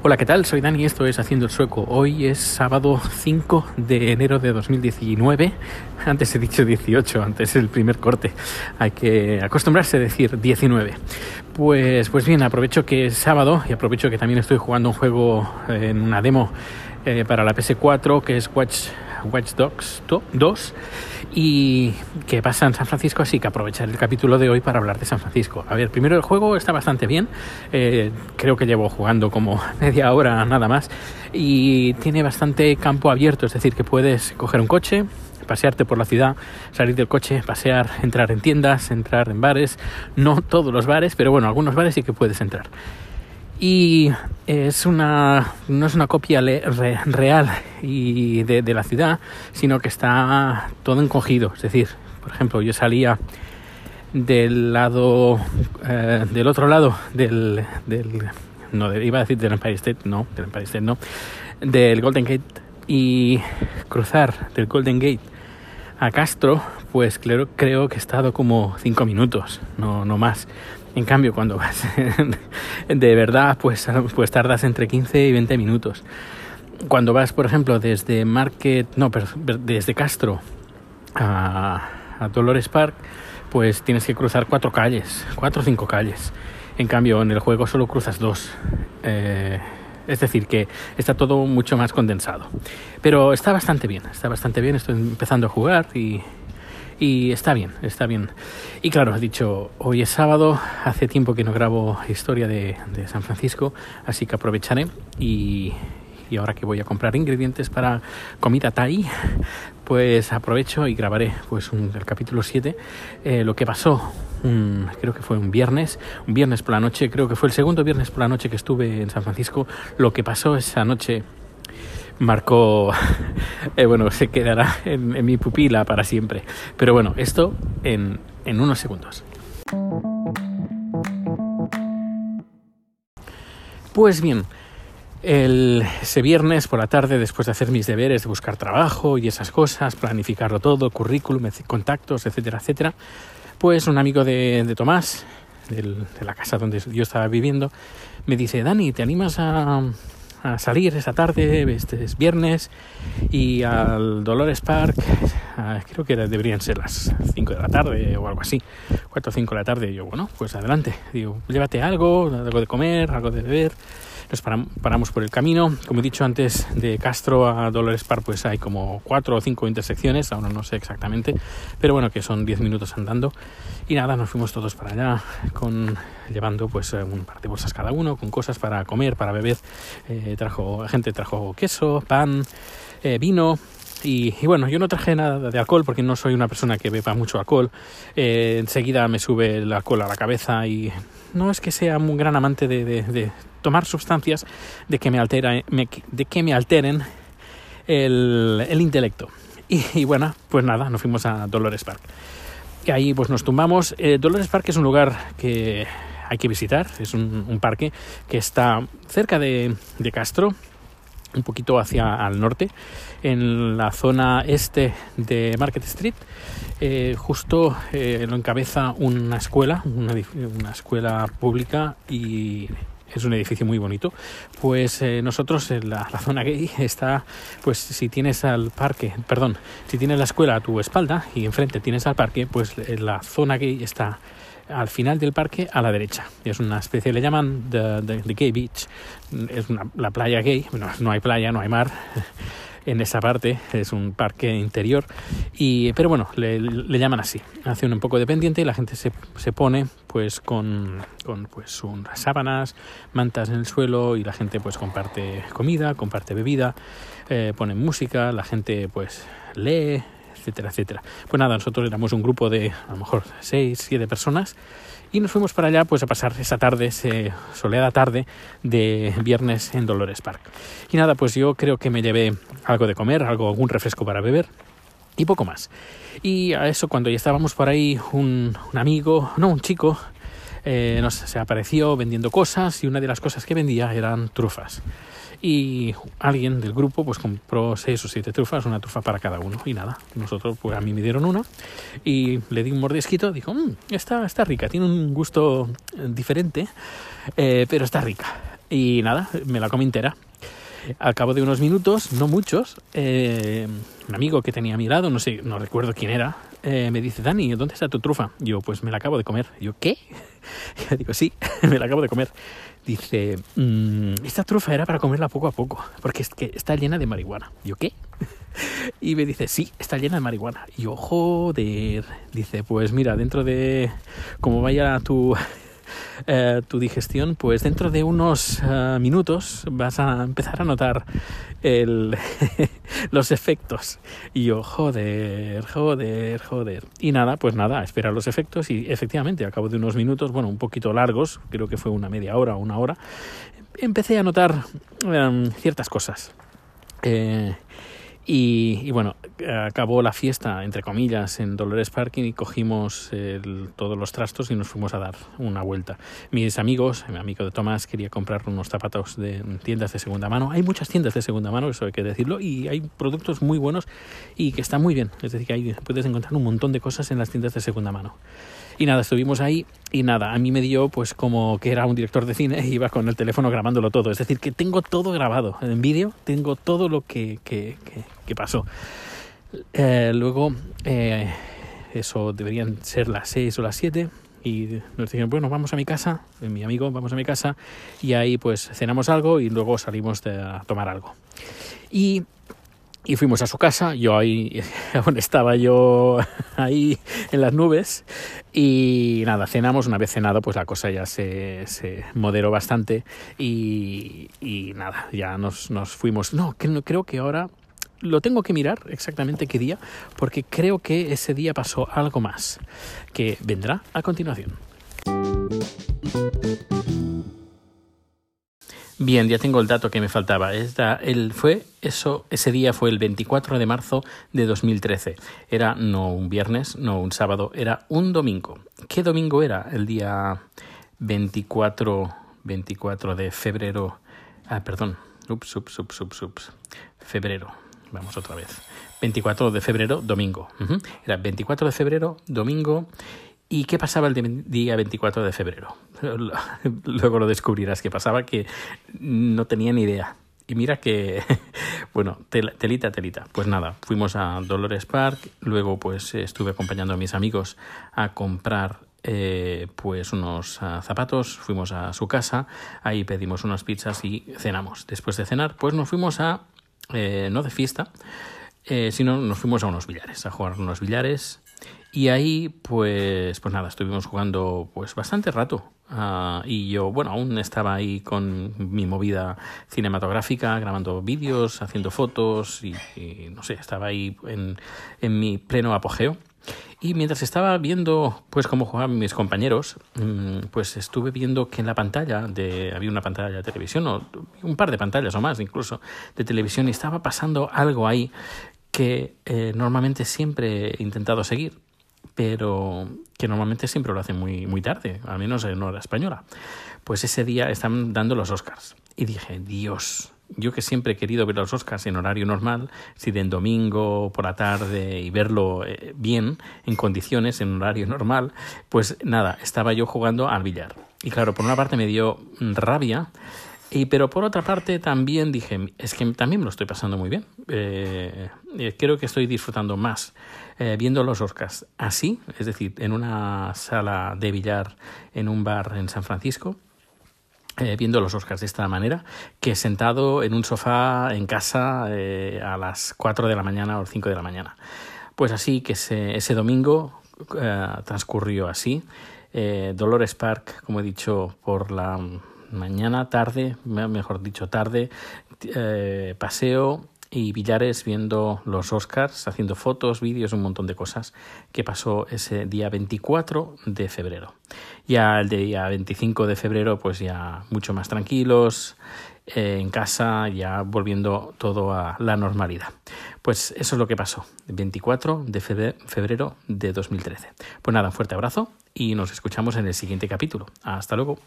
Hola, ¿qué tal? Soy Dani, esto es Haciendo el Sueco. Hoy es sábado 5 de enero de 2019. Antes he dicho 18, antes el primer corte. Hay que acostumbrarse a decir 19. Pues, pues bien, aprovecho que es sábado y aprovecho que también estoy jugando un juego en una demo eh, para la PS4 que es Watch, Watch Dogs 2 y que pasa en San Francisco, así que aprovechar el capítulo de hoy para hablar de San Francisco. A ver, primero el juego está bastante bien, eh, creo que llevo jugando como media hora nada más y tiene bastante campo abierto, es decir, que puedes coger un coche, pasearte por la ciudad, salir del coche, pasear, entrar en tiendas, entrar en bares, no todos los bares, pero bueno, algunos bares sí que puedes entrar y es una no es una copia real y de, la ciudad sino que está todo encogido. Es decir por ejemplo yo salía del lado eh, del otro lado del, del no iba a decir del Empire State no del Empire State no del Golden Gate. Y cruzar del Golden Gate a Castro pues creo, creo que he estado como cinco minutos no, no más en cambio, cuando vas de verdad, pues, pues tardas entre 15 y 20 minutos. Cuando vas, por ejemplo, desde Market, no, desde Castro a, Dolores Park, pues tienes que cruzar cuatro calles, cuatro o cinco calles. En cambio, en el juego solo cruzas dos. Eh, es decir, que está todo mucho más condensado. Pero está bastante bien, está bastante bien. Estoy empezando a jugar y, y está bien, está bien. Y claro, has dicho, hoy es sábado, hace tiempo que no grabo historia de, San Francisco, así que aprovecharé y, ahora que voy a comprar ingredientes para comida Thai, pues aprovecho y grabaré pues el capítulo 7, eh, lo que pasó, creo que fue un viernes, un viernes por la noche, creo que fue el segundo viernes por la noche que estuve en San Francisco, lo que pasó esa noche marcó, eh, bueno, se quedará en, mi pupila para siempre. Pero bueno, esto en, en unos segundos. Pues bien, el, ese viernes por la tarde, después de hacer mis deberes, de buscar trabajo y esas cosas, planificarlo todo, currículum, contactos, etcétera, etcétera, pues un amigo de, de Tomás, de la casa donde yo estaba viviendo, me dice, Dani, ¿te animas a, a salir esa tarde, este es viernes, y al Dolores Park, creo que deberían ser las 5 de la tarde o algo así, 4 o 5 de la tarde. Y yo, bueno, pues adelante, digo, llévate algo, algo de comer, algo de beber. Nos paramos por el camino. Como he dicho antes, de Castro a Dolores Park, pues hay como cuatro o cinco intersecciones, aún no sé exactamente, pero bueno, que son 10 minutos andando. Y nada, nos fuimos todos para allá, con, llevando pues un par de bolsas cada uno, con cosas para comer, para beber. Eh, trajo, gente trajo queso, pan, eh, vino, y, bueno, yo no traje nada de alcohol porque no soy una persona que beba mucho alcohol. Eh, enseguida me sube el alcohol a la cabeza y no es que sea un gran amante de, tomar sustancias de que me, altera, de que me alteren el, intelecto. Y, bueno, pues nada, nos fuimos a Dolores Park. Y ahí pues nos tumbamos. Eh, Dolores Park es un lugar que hay que visitar, es un, parque que está cerca de, Castro, un poquito hacia al norte, en la zona este de Market Street. Eh, justo eh, lo encabeza una escuela, una, escuela pública y es un edificio muy bonito. Pues eh, nosotros en la, zona gay está, pues si tienes al parque, perdón, si tienes la escuela a tu espalda y enfrente tienes al parque, pues la zona gay está al final del parque a la derecha. Es una especie, le llaman the, Gay Beach. Es la playa gay. Bueno, no hay playa, no hay mar en esa parte, es un parque interior, y, pero bueno, le, llaman así, hace un poco dependiente y la gente se, se pone pues con, con pues unas sábanas, mantas en el suelo y la gente pues comparte comida, comparte bebida, eh, ponen música, la gente pues lee, etcétera, etcétera. Pues nada, nosotros éramos un grupo de a lo mejor seis, siete personas y nos fuimos para allá pues a pasar esa tarde, esa soleada tarde de viernes en Dolores Park. Y nada, pues yo creo que me llevé algo de comer, algo, algún refresco para beber y poco más. Y a eso cuando ya estábamos por ahí, un, amigo, no, un chico, eh, nos se apareció vendiendo cosas y una de las cosas que vendía eran trufas y alguien del grupo pues compró seis o siete trufas, una trufa para cada uno y nada, nosotros pues a mí me dieron una y le di un mordisquito, dijo, mmm, está, está rica, tiene un gusto diferente, eh, pero está rica. y nada, me la comí entera. Al cabo de unos minutos, no muchos, eh, un amigo que tenía a mi lado, no sé, no recuerdo quién era, eh, me dice, Dani, ¿dónde está tu trufa? Yo, pues me la acabo de comer. Yo, ¿qué? Yo digo, sí, me la acabo de comer. Dice, mmm, esta trufa era para comerla poco a poco, porque es que está llena de marihuana. Yo, ¿qué? Y me dice, sí, está llena de marihuana. Y yo, joder. Dice, pues mira, dentro de... Como vaya tu eh, tu digestión, pues dentro de unos uh, minutos vas a empezar a notar los efectos. Y yo, joder, joder, joder. Y nada, pues nada, esperar los efectos y efectivamente, a cabo de unos minutos, bueno, un poquito largos, creo que fue una media hora o una hora, empecé a notar um, ciertas cosas. Eh, y, y, bueno, acabó la fiesta, entre comillas, en Dolores Parking y cogimos el, todos los trastos y nos fuimos a dar una vuelta. Mis amigos, mi amigo de Tomás quería comprar unos zapatos de tiendas de segunda mano. Hay muchas tiendas de segunda mano, eso hay que decirlo, y hay productos muy buenos y que están muy bien. Es decir, que ahí puedes encontrar un montón de cosas en las tiendas de segunda mano. Y nada, estuvimos ahí y nada, a mí me dio pues como que era un director de cine y iba con el teléfono grabándolo todo. Es decir, que tengo todo grabado en vídeo, tengo todo lo que, que, que, que pasó. Eh, luego, eh, eso deberían ser las 6 o las 7 y nos dijeron, bueno, vamos a mi casa, mi amigo, vamos a mi casa y ahí pues cenamos algo y luego salimos de, a tomar algo. Y y fuimos a su casa, yo ahí, estaba yo ahí en las nubes y nada, cenamos, una vez cenado pues la cosa ya se, se moderó bastante y, y, nada, ya nos, nos fuimos, no, creo que ahora lo tengo que mirar exactamente qué día, porque creo que ese día pasó algo más, que vendrá a continuación. Bien, ya tengo el dato que me faltaba. El, fue eso, ese día fue el 24 de marzo de 2013. Era no un viernes, no un sábado, era un domingo. ¿Qué domingo era? El día 24, 24 de febrero. Ah, perdón. Ups, ups, ups, ups, ups. Febrero. Vamos otra vez. 24 de febrero, domingo. Era 24 de febrero, domingo. ¿Y qué pasaba el día 24 de febrero? Luego lo descubrirás que pasaba que no tenía ni idea. Y mira que, bueno, telita, telita. Pues nada, fuimos a Dolores Park, luego pues estuve acompañando a mis amigos a comprar eh, pues unos uh, zapatos, fuimos a su casa, ahí pedimos unas pizzas y cenamos. Después de cenar, pues nos fuimos a, eh, no de fiesta, eh, sino nos fuimos a unos billares, a jugar unos billares y ahí, pues, pues nada, estuvimos jugando pues bastante rato. Uh, y yo, bueno, aún estaba ahí con mi movida cinematográfica, grabando vídeos, haciendo fotos y, y no sé, estaba ahí en, en, mi pleno apogeo. Y mientras estaba viendo pues cómo jugaban mis compañeros, pues estuve viendo que en la pantalla de había una pantalla de televisión o un par de pantallas o más incluso de televisión y estaba pasando algo ahí que eh, normalmente siempre he intentado seguir pero que normalmente siempre lo hacen muy, muy tarde, al menos en hora española. Pues ese día están dando los Oscars. Y dije, Dios, yo que siempre he querido ver los Oscars en horario normal, si de en domingo por la tarde y verlo eh, bien, en condiciones, en horario normal, pues nada, estaba yo jugando al billar. Y claro, por una parte me dio rabia, y, pero por otra parte también dije, es que también me lo estoy pasando muy bien. Eh, creo que estoy disfrutando más eh, viendo los Oscars así, es decir, en una sala de billar en un bar en San Francisco, eh, viendo los Oscars de esta manera, que sentado en un sofá en casa eh, a las 4 de la mañana o 5 de la mañana. Pues así que ese, ese domingo eh, transcurrió así. Dolores Park, como he dicho, por la mañana, tarde, mejor dicho, tarde, paseo y Villares viendo los Oscars, haciendo fotos, vídeos, un montón de cosas que pasó ese día 24 de febrero. Ya el día 25 de febrero, pues ya mucho más tranquilos, eh, en casa, ya volviendo todo a la normalidad. Pues eso es lo que pasó, el 24 de febrero de 2013. Pues nada, un fuerte abrazo y nos escuchamos en el siguiente capítulo. Hasta luego.